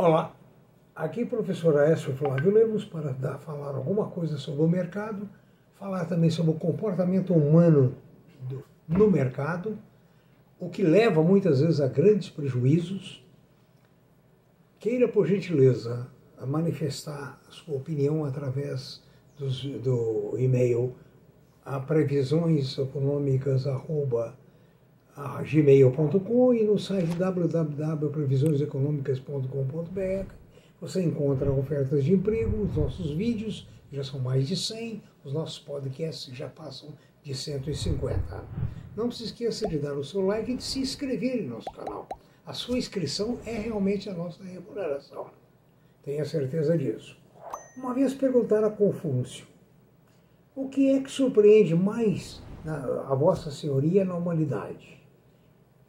Olá, aqui professor Aécio Flávio Lemos para dar, falar alguma coisa sobre o mercado, falar também sobre o comportamento humano do, no mercado, o que leva muitas vezes a grandes prejuízos. Queira, por gentileza, manifestar sua opinião através dos, do e-mail a previsões econômicas arroba gmail.com e no site www.previsioneseconomicas.com.br você encontra ofertas de emprego, os nossos vídeos, já são mais de 100, os nossos podcasts já passam de 150. Não se esqueça de dar o seu like e de se inscrever em nosso canal. A sua inscrição é realmente a nossa remuneração. Tenha certeza disso. Uma vez perguntaram a Confúcio, o que é que surpreende mais a Vossa Senhoria na humanidade?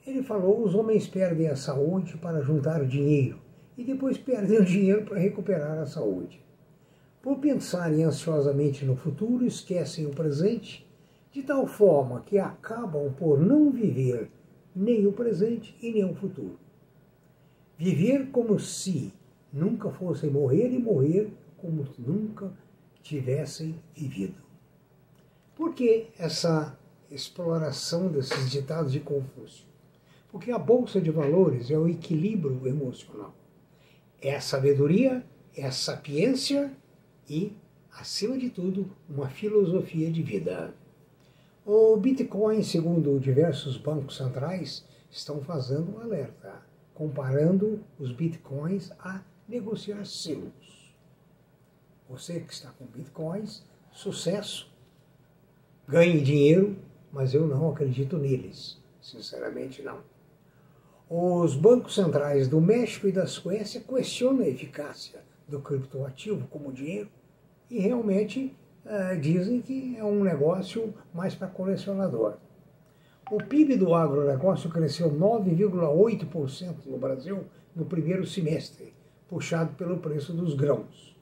Ele falou: os homens perdem a saúde para juntar dinheiro e depois perdem o dinheiro para recuperar a saúde. Por pensarem ansiosamente no futuro, esquecem o presente, de tal forma que acabam por não viver nem o presente e nem o futuro. Viver como se nunca fossem morrer e morrer como nunca tivessem vivido. Por que essa exploração desses ditados de Confúcio? Porque a bolsa de valores é o equilíbrio emocional. É a sabedoria, é a sapiência e, acima de tudo, uma filosofia de vida. O Bitcoin, segundo diversos bancos centrais, estão fazendo um alerta, comparando os bitcoins a negociar selos. Você que está com bitcoins, sucesso, ganhe dinheiro, mas eu não acredito neles. Sinceramente, não. Os bancos centrais do México e da Suécia questionam a eficácia do criptoativo como dinheiro e realmente uh, dizem que é um negócio mais para colecionador. O PIB do agronegócio cresceu 9,8% no Brasil no primeiro semestre, puxado pelo preço dos grãos.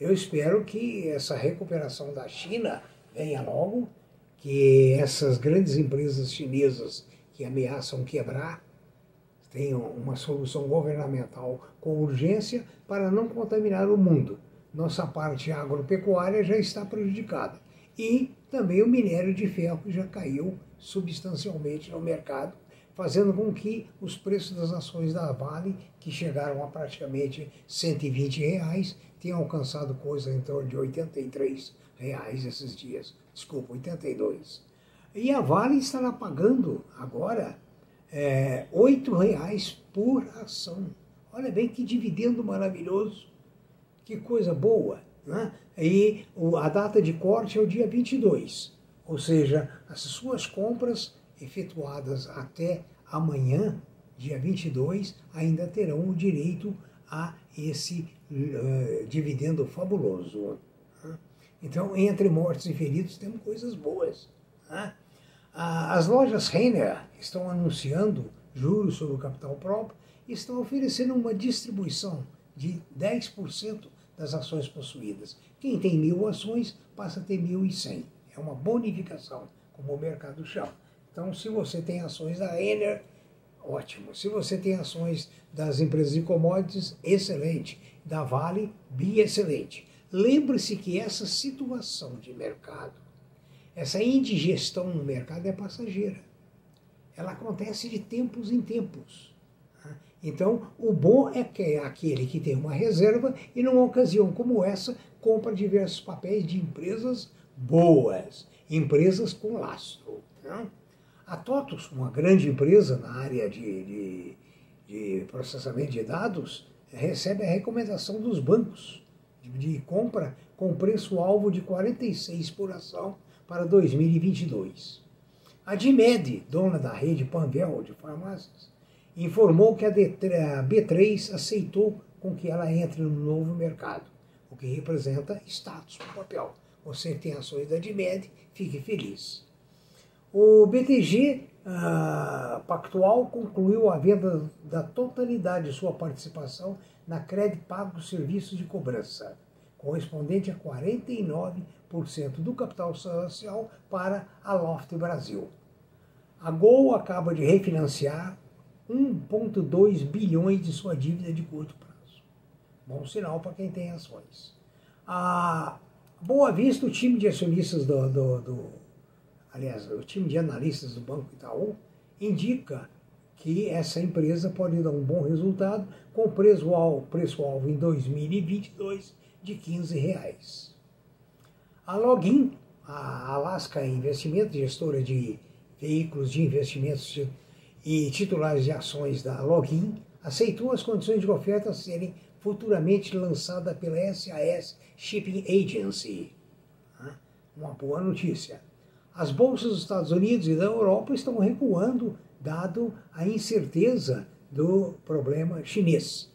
Eu espero que essa recuperação da China venha logo, que essas grandes empresas chinesas que ameaçam quebrar tenham uma solução governamental com urgência para não contaminar o mundo. Nossa parte agropecuária já está prejudicada. E também o minério de ferro já caiu substancialmente no mercado, fazendo com que os preços das ações da Vale, que chegaram a praticamente 120 reais, tenham alcançado coisa em torno de 83 reais esses dias. Desculpa, 82. E a Vale estará pagando agora é, reais por ação. Olha bem que dividendo maravilhoso, que coisa boa. Né? E a data de corte é o dia 22, ou seja, as suas compras efetuadas até amanhã, dia 22, ainda terão o direito a esse uh, dividendo fabuloso. Né? Então, entre mortos e feridos, temos coisas boas. Né? As lojas Renner estão anunciando juros sobre o capital próprio e estão oferecendo uma distribuição de 10% das ações possuídas. Quem tem mil ações passa a ter 1.100. É uma bonificação, como o mercado chama. Então, se você tem ações da Renner, ótimo. Se você tem ações das empresas de commodities, excelente. Da Vale, bi excelente. Lembre-se que essa situação de mercado essa indigestão no mercado é passageira. Ela acontece de tempos em tempos. Né? Então, o bom é que é aquele que tem uma reserva e, numa ocasião como essa, compra diversos papéis de empresas boas, empresas com lastro. Né? A TOTUS, uma grande empresa na área de, de, de processamento de dados, recebe a recomendação dos bancos de, de compra com preço-alvo de 46 por ação para 2022. A DIMED, dona da rede Panvel de farmácias, informou que a B3 aceitou com que ela entre no novo mercado, o que representa status no papel. Você tem ações da DIMED, fique feliz. O BTG ah, Pactual concluiu a venda da totalidade de sua participação na Cred Pago Serviços de Cobrança correspondente a 49% do capital social para a Loft Brasil. A Gol acaba de refinanciar 1,2 bilhões de sua dívida de curto prazo. Bom sinal para quem tem ações. A Boa Vista, o time de acionistas do, do, do, aliás, o time de analistas do Banco Itaú indica que essa empresa pode dar um bom resultado com preço-alvo preço -alvo em 2022 de 15 reais. A Login, a Alaska Investimentos, gestora de veículos de investimentos e titulares de ações da Login, aceitou as condições de oferta serem futuramente lançada pela SAS Shipping Agency. Uma boa notícia. As bolsas dos Estados Unidos e da Europa estão recuando, dado a incerteza do problema chinês.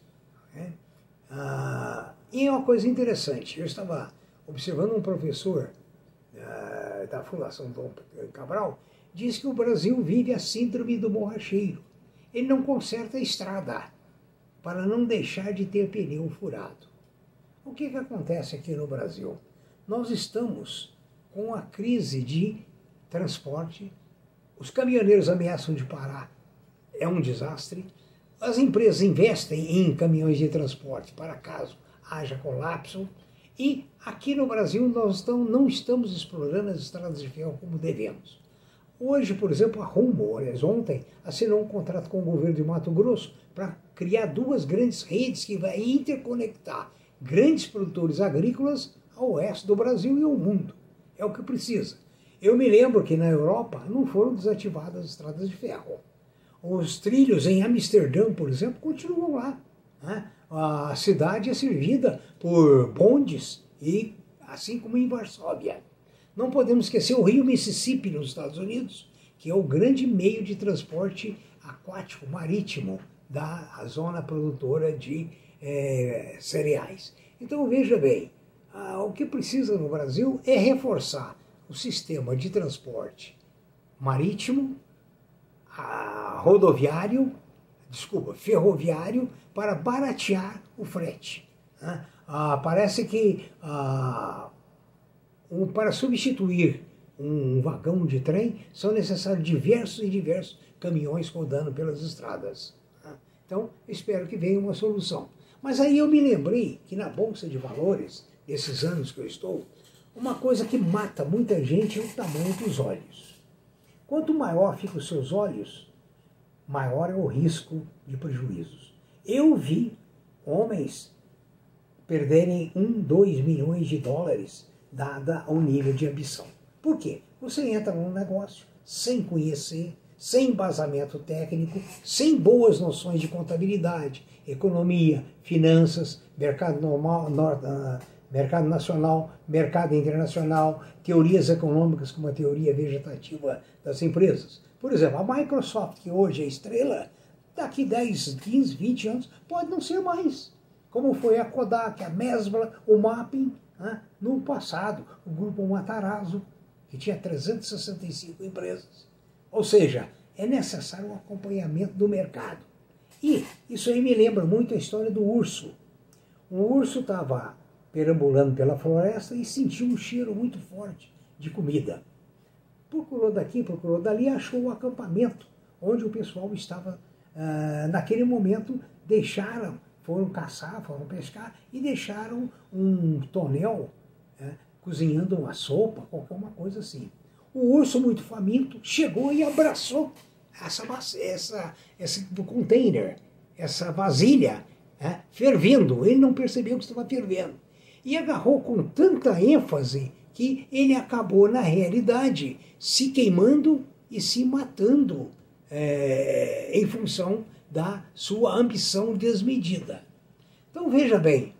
Ah, e é uma coisa interessante, eu estava observando um professor ah, da Fundação Dom Cabral, diz que o Brasil vive a síndrome do borracheiro. Ele não conserta a estrada para não deixar de ter pneu furado. O que, que acontece aqui no Brasil? Nós estamos com a crise de transporte, os caminhoneiros ameaçam de parar, é um desastre. As empresas investem em caminhões de transporte para caso haja colapso. E aqui no Brasil nós não estamos explorando as estradas de ferro como devemos. Hoje, por exemplo, a Rumo, ontem, assinou um contrato com o governo de Mato Grosso para criar duas grandes redes que vai interconectar grandes produtores agrícolas ao oeste do Brasil e ao mundo. É o que precisa. Eu me lembro que na Europa não foram desativadas as estradas de ferro. Os trilhos em Amsterdã, por exemplo, continuam lá. Né? A cidade é servida por bondes, e assim como em Varsóvia. Não podemos esquecer o rio Mississippi nos Estados Unidos, que é o grande meio de transporte aquático, marítimo, da zona produtora de é, cereais. Então veja bem, o que precisa no Brasil é reforçar o sistema de transporte marítimo, rodoviário, desculpa, ferroviário, para baratear o frete. Né? Ah, parece que ah, um, para substituir um vagão de trem são necessários diversos e diversos caminhões rodando pelas estradas. Né? Então, espero que venha uma solução. Mas aí eu me lembrei que na Bolsa de Valores, desses anos que eu estou, uma coisa que mata muita gente é o tamanho dos olhos. Quanto maior ficam os seus olhos, maior é o risco de prejuízos. Eu vi homens perderem um, dois milhões de dólares dada ao nível de ambição. Por quê? Você entra num negócio sem conhecer, sem embasamento técnico, sem boas noções de contabilidade, economia, finanças, mercado normal, uh, mercado nacional, mercado internacional, teorias econômicas como a teoria vegetativa das empresas. Por exemplo, a Microsoft, que hoje é estrela, daqui 10, 15, 20 anos, pode não ser mais. Como foi a Kodak, a Mesbla, o Mapping, né? no passado, o grupo Matarazzo, que tinha 365 empresas. Ou seja, é necessário um acompanhamento do mercado. E isso aí me lembra muito a história do urso. Um urso estava perambulando pela floresta e sentiu um cheiro muito forte de comida. Procurou daqui, procurou dali e achou o acampamento onde o pessoal estava, uh, naquele momento, deixaram, foram caçar, foram pescar e deixaram um tonel uh, cozinhando uma sopa, qualquer uma coisa assim. O urso, muito faminto, chegou e abraçou essa, essa, esse container, essa vasilha, né, fervendo. Ele não percebeu que estava fervendo. E agarrou com tanta ênfase que ele acabou, na realidade, se queimando e se matando é, em função da sua ambição desmedida. Então veja bem,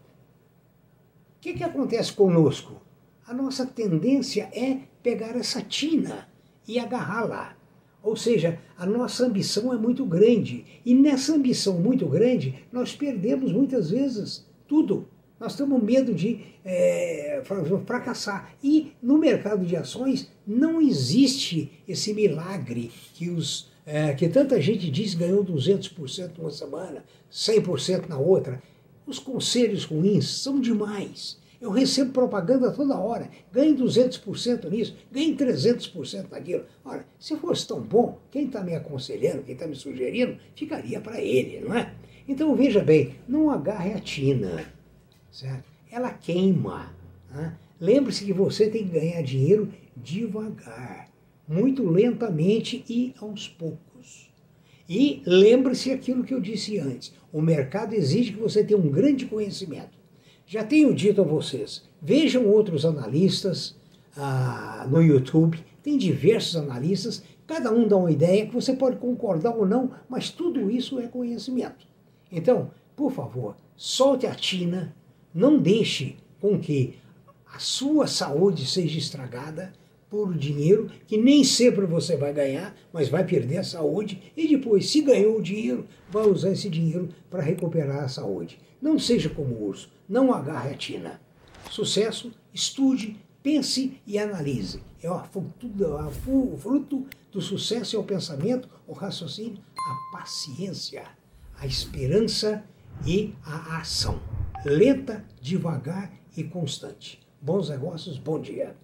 o que, que acontece conosco? A nossa tendência é pegar essa tina e agarrá-la. Ou seja, a nossa ambição é muito grande. E nessa ambição muito grande, nós perdemos muitas vezes tudo. Nós temos medo de é, fracassar. E no mercado de ações não existe esse milagre que, os, é, que tanta gente diz ganhou 200% numa semana, 100% na outra. Os conselhos ruins são demais. Eu recebo propaganda toda hora. Ganhe 200% nisso, ganhe 300% naquilo. Ora, se fosse tão bom, quem está me aconselhando, quem está me sugerindo, ficaria para ele, não é? Então veja bem, não agarre a tina. Certo? Ela queima. Né? Lembre-se que você tem que ganhar dinheiro devagar, muito lentamente e aos poucos. E lembre-se aquilo que eu disse antes: o mercado exige que você tenha um grande conhecimento. Já tenho dito a vocês, vejam outros analistas ah, no YouTube, tem diversos analistas, cada um dá uma ideia que você pode concordar ou não, mas tudo isso é conhecimento. Então, por favor, solte a tina, não deixe com que a sua saúde seja estragada por dinheiro que nem sempre você vai ganhar, mas vai perder a saúde e depois, se ganhou o dinheiro, vai usar esse dinheiro para recuperar a saúde. Não seja como o urso, não agarre a tina. Sucesso, estude, pense e analise. É o fruto do sucesso é o pensamento, o raciocínio, a paciência, a esperança e a ação. Lenta, devagar e constante. Bons negócios, bom dia.